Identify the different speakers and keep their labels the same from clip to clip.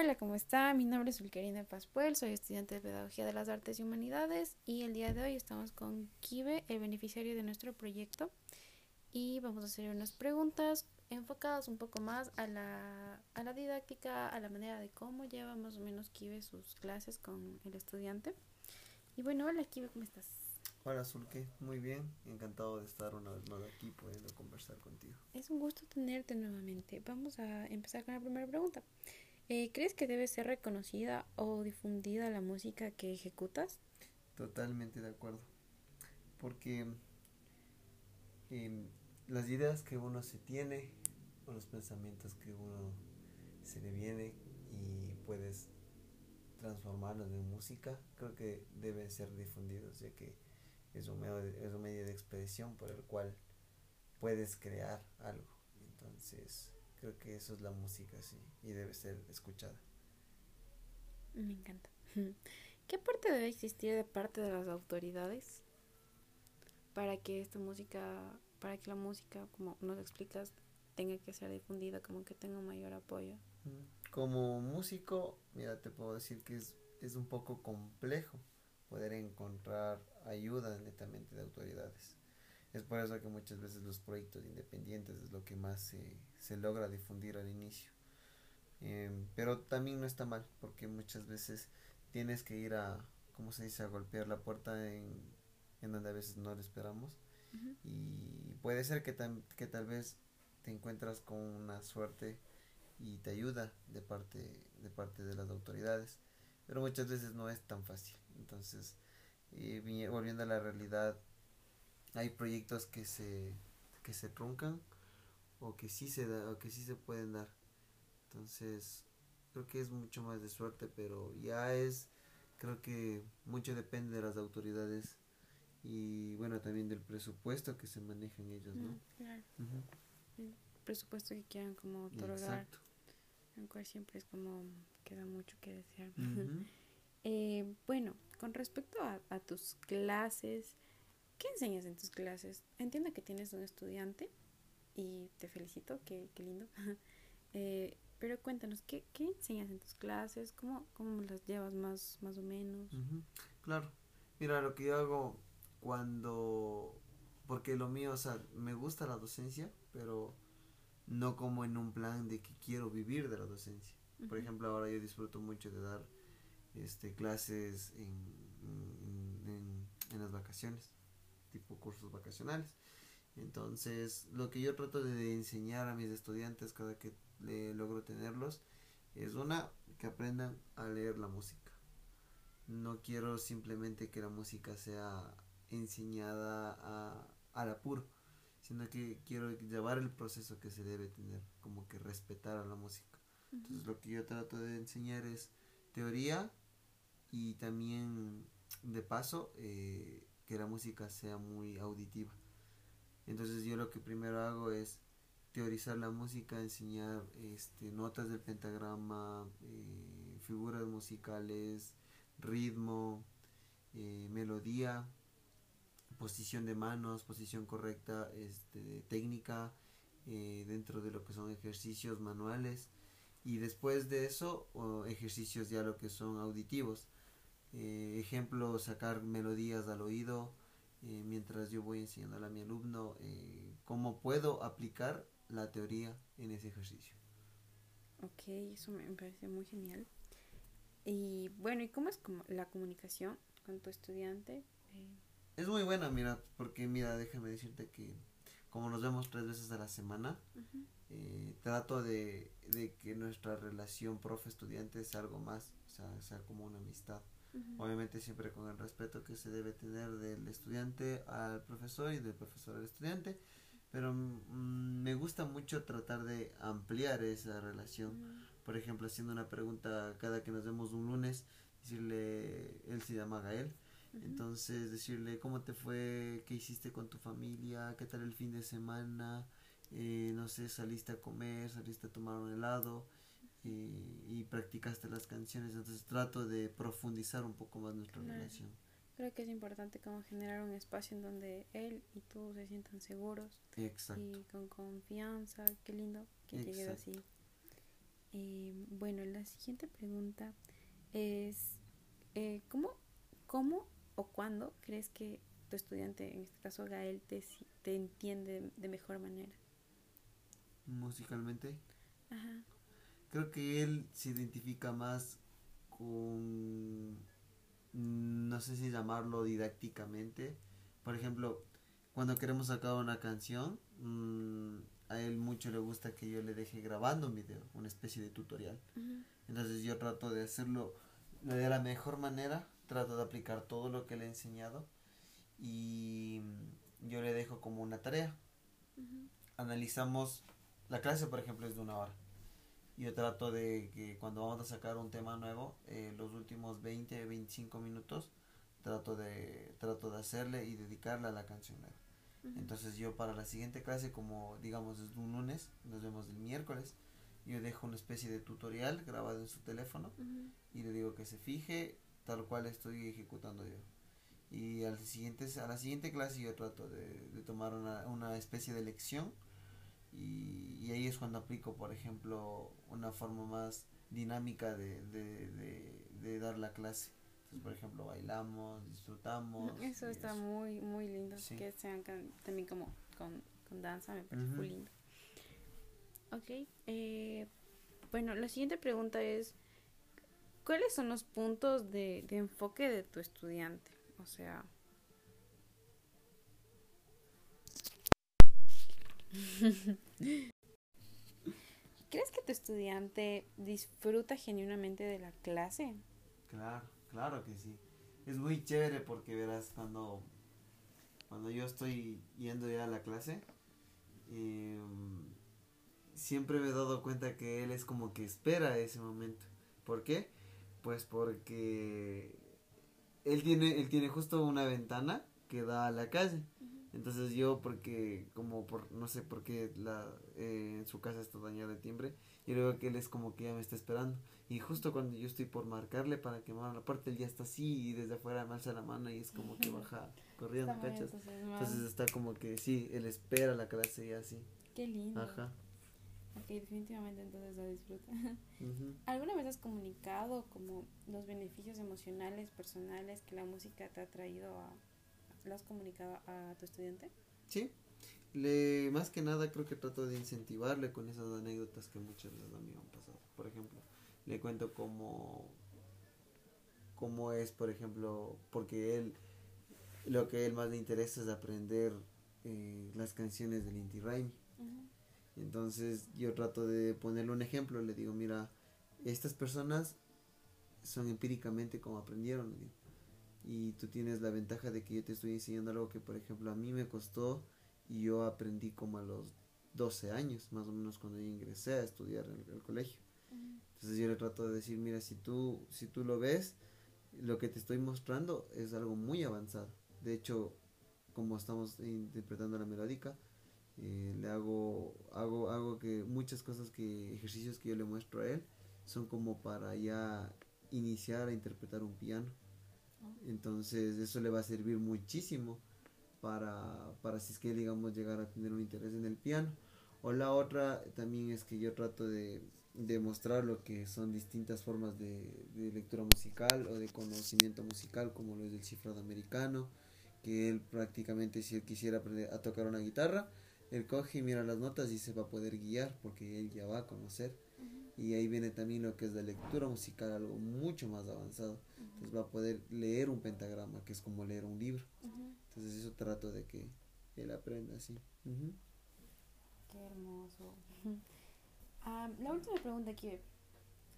Speaker 1: Hola, ¿cómo está? Mi nombre es Ulkerina Paspuel, soy estudiante de Pedagogía de las Artes y Humanidades y el día de hoy estamos con Kibe, el beneficiario de nuestro proyecto, y vamos a hacer unas preguntas enfocadas un poco más a la, a la didáctica, a la manera de cómo lleva más o menos Kibe sus clases con el estudiante. Y bueno, hola Kibe, ¿cómo estás?
Speaker 2: Hola Zulke, muy bien, encantado de estar una vez más aquí pudiendo conversar contigo.
Speaker 1: Es un gusto tenerte nuevamente. Vamos a empezar con la primera pregunta. Eh, ¿Crees que debe ser reconocida o difundida la música que ejecutas?
Speaker 2: Totalmente de acuerdo. Porque em, las ideas que uno se tiene o los pensamientos que uno se le viene y puedes transformarlos en música, creo que deben ser difundidos, ya que es un medio de, es un medio de expresión por el cual puedes crear algo. Entonces, Creo que eso es la música, sí, y debe ser escuchada.
Speaker 1: Me encanta. ¿Qué aporte debe existir de parte de las autoridades para que esta música, para que la música, como nos explicas, tenga que ser difundida, como que tenga mayor apoyo?
Speaker 2: Como músico, mira, te puedo decir que es, es un poco complejo poder encontrar ayuda netamente de autoridades. Es por eso que muchas veces los proyectos independientes es lo que más se, se logra difundir al inicio. Em, pero también no está mal, porque muchas veces tienes que ir a, ¿cómo se dice?, a golpear la puerta en, en donde a veces no lo esperamos. Y puede ser que, que tal vez te encuentras con una suerte y te ayuda de parte, de parte de las autoridades, pero muchas veces no es tan fácil. Entonces, eh, volviendo a la realidad, hay proyectos que se, que se truncan o que sí se da, o que sí se pueden dar. Entonces, creo que es mucho más de suerte, pero ya es, creo que mucho depende de las autoridades y bueno, también del presupuesto que se manejan ellos, ¿no? Mm, claro.
Speaker 1: El presupuesto que quieran como otorgar. Exacto. cual siempre es como queda mucho que desear. eh, bueno, con respecto a, a tus clases, ¿Qué enseñas en tus clases? Entiendo que tienes un estudiante y te felicito, qué, qué lindo. eh, pero cuéntanos, ¿qué, ¿qué, enseñas en tus clases? ¿Cómo, cómo las llevas más, más o menos?
Speaker 2: Claro, mira, lo que yo hago cuando, porque lo mío, o sea, me gusta la docencia, pero no como en un plan de que quiero vivir de la docencia. Por ejemplo, ahora yo disfruto mucho de dar este clases en, en, en las vacaciones tipo cursos vacacionales. Entonces, lo que yo trato de enseñar a mis estudiantes cada que le logro tenerlos es una, que aprendan a leer la música. No quiero simplemente que la música sea enseñada a, al apuro, sino que quiero llevar el proceso que se debe tener, como que respetar a la música. Entonces, lo que yo trato de enseñar es teoría y también, de paso, eh, que la música sea muy auditiva. Entonces yo lo que primero hago es teorizar la música, enseñar este, notas del pentagrama, eh, figuras musicales, ritmo, eh, melodía, posición de manos, posición correcta, este, técnica, eh, dentro de lo que son ejercicios manuales y después de eso ejercicios ya lo que son auditivos eh, ejemplo, sacar melodías al oído eh, mientras yo voy enseñando a mi alumno eh, cómo puedo aplicar la teoría en ese ejercicio.
Speaker 1: Ok, eso me parece muy genial. Y bueno, ¿y cómo es como la comunicación con tu estudiante?
Speaker 2: Es muy buena, mira, porque mira, déjame decirte que como nos vemos tres veces a la semana, trato de, de, que nuestra relación profe-estudiante sea algo más, o sea, sea como una amistad. Obviamente siempre con el respeto que se debe tener del estudiante al profesor y del profesor al estudiante, pero mm, me gusta mucho tratar de ampliar esa relación. Por ejemplo, haciendo una pregunta cada que nos vemos un lunes, decirle, él se llama Gael, entonces decirle cómo te fue, qué hiciste con tu familia, qué tal el fin de semana, eh, no sé, saliste a comer, saliste a tomar un helado y, practicaste las canciones, entonces trato de profundizar un poco más nuestra relación.
Speaker 1: Creo que es importante como generar un espacio en donde él y tú se sientan seguros y con confianza, qué lindo que llegue así. Eh, bueno, la siguiente pregunta es, eh, ¿cómo, ¿cómo o cuándo crees que tu estudiante, en este caso Gael, te, te entiende de mejor manera?
Speaker 2: Musicalmente. Ajá. Creo que él se identifica más con, no sé si llamarlo didácticamente. Por ejemplo, cuando queremos sacar una canción, mm, a él mucho le gusta que yo le deje grabando un video, una especie de tutorial. Entonces yo trato de hacerlo de la mejor manera, trato de aplicar todo lo que le he enseñado y yo le dejo como una tarea. Analizamos, la clase por ejemplo es de una hora. Yo trato de que cuando vamos a sacar un tema nuevo, eh, los últimos 20, 25 minutos, trato de, trato de hacerle y dedicarle a la canción nueva. Entonces yo para la siguiente clase, como digamos es un lunes, nos vemos el miércoles, yo dejo una especie de tutorial grabado en su teléfono y le digo que se fije tal cual estoy ejecutando yo. Y al siguiente, a la siguiente clase yo trato de, de tomar una, una, especie de lección y, y, ahí es cuando aplico, por ejemplo, una forma más dinámica de, de, de, de dar la clase por ejemplo, bailamos, disfrutamos.
Speaker 1: Eso está muy, muy lindo. Que sean también como con, con danza, me parece muy lindo. Ok. Eh, bueno, la siguiente pregunta es, ¿cuáles son los puntos de, de enfoque de tu estudiante? O sea... ¿Crees que tu estudiante disfruta genuinamente de la clase?
Speaker 2: Claro. Claro que sí. Es muy chévere porque verás cuando, cuando yo estoy yendo ya a la clase, em, siempre me he dado cuenta que él es como que espera ese momento. ¿Por qué? Pues porque él tiene, él tiene justo una ventana que da a la calle. Entonces yo, porque como por, no sé por qué la, eh, en su casa está dañada de timbre, y luego que él es como que ya me está esperando. Y justo cuando yo estoy por marcarle para que me abra la puerta, él ya está así y desde afuera me alza la mano y es como que baja corriendo, ¿cachas? Entonces está como que sí, él espera la clase y así.
Speaker 1: Qué lindo. Ajá. Ok, definitivamente entonces lo disfruta. ¿Alguna vez has comunicado como los beneficios emocionales, personales que la música te ha traído a... ¿Lo has comunicado a tu estudiante?
Speaker 2: Sí, le más que nada creo que trato de incentivarle con esas anécdotas que muchas veces a mí me han pasado. Por ejemplo, le cuento cómo, cómo es, por ejemplo, porque él, lo que a él más le interesa es aprender eh, las canciones del Inti Raimi. Entonces yo trato de ponerle un ejemplo, le digo, mira, estas personas son empíricamente como aprendieron, y tú tienes la ventaja de que yo te estoy enseñando algo que, por ejemplo, a mí me costó y yo aprendí como a los 12 años, más o menos cuando yo ingresé a estudiar en el, colegio. Entonces yo le trato de decir, mira, si tú, si tú lo ves, lo que te estoy mostrando es algo muy avanzado. De hecho, como estamos interpretando la melódica, eh, le hago, hago, hago que muchas cosas que, ejercicios que yo le muestro a él, son como para ya iniciar a interpretar un piano. Entonces eso le va a servir muchísimo para, para si es que digamos llegar a tener un interés en el piano. O la otra también es que yo trato de, de mostrar lo que son distintas formas de, de, lectura musical o de conocimiento musical, como lo es el cifrado americano, que él prácticamente si él quisiera aprender a tocar una guitarra, él coge y mira las notas y se va a poder guiar porque él ya va a conocer. Y ahí viene también lo que es la lectura musical, algo mucho más avanzado. Entonces va a poder leer un pentagrama, que es como leer un libro. Entonces eso trato de que él aprenda así.
Speaker 1: Qué hermoso. la última pregunta que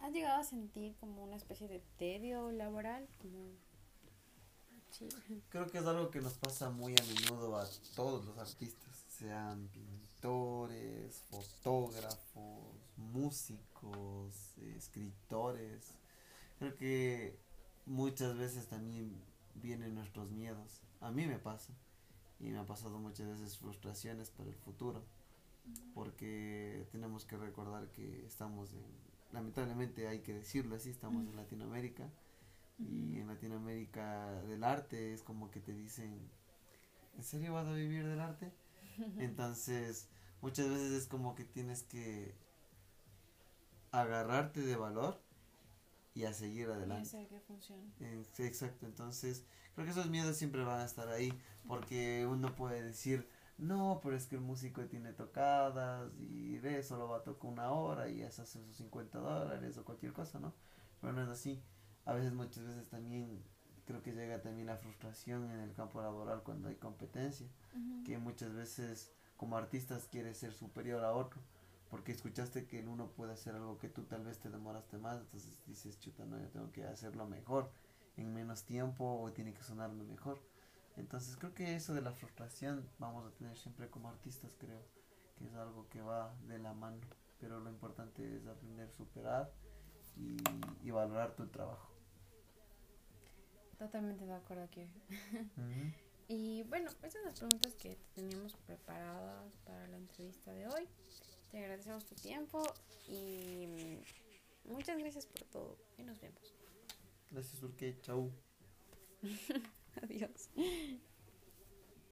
Speaker 1: ¿has llegado a sentir como una especie de tedio laboral? Como...
Speaker 2: Creo que es algo que nos pasa muy a menudo a todos los artistas, sean pintores, fotógrafos, músicos, escritores. Creo que muchas veces también vienen nuestros miedos a mí me pasa y me ha pasado muchas veces frustraciones para el futuro porque tenemos que recordar que estamos en, lamentablemente hay que decirlo así, estamos en Latinoamérica y en Latinoamérica del arte es como que te dicen, ¿en serio vas a vivir del arte? Entonces muchas veces es como que tienes que agarrarte de valor y a seguir adelante.
Speaker 1: Y hacer que funcione.
Speaker 2: exacto, entonces creo que esos miedos siempre van a estar ahí porque uno puede decir, no, pero es que el músico tiene tocadas y de solo va a tocar una hora y ya se hace sus 50 dólares o cualquier cosa, ¿no? Pero no es así. A veces, muchas veces también creo que llega también la frustración en el campo laboral cuando hay competencia, que muchas veces como artistas quieres ser superior a otro porque escuchaste que el uno puede hacer algo que tú tal vez te demoraste más, entonces dices, chuta, no, yo tengo que hacerlo mejor en menos tiempo o tiene que sonarme mejor. Entonces creo que eso de la frustración vamos a tener siempre como artistas, creo que es algo que va de la mano, pero lo importante es aprender a superar y, valorar tu trabajo.
Speaker 1: Totalmente de acuerdo aquí. y bueno, esas son las preguntas que teníamos preparadas para la entrevista de hoy. Te agradecemos tu tiempo y muchas gracias por todo y nos vemos.
Speaker 2: Gracias, Urque. Chau.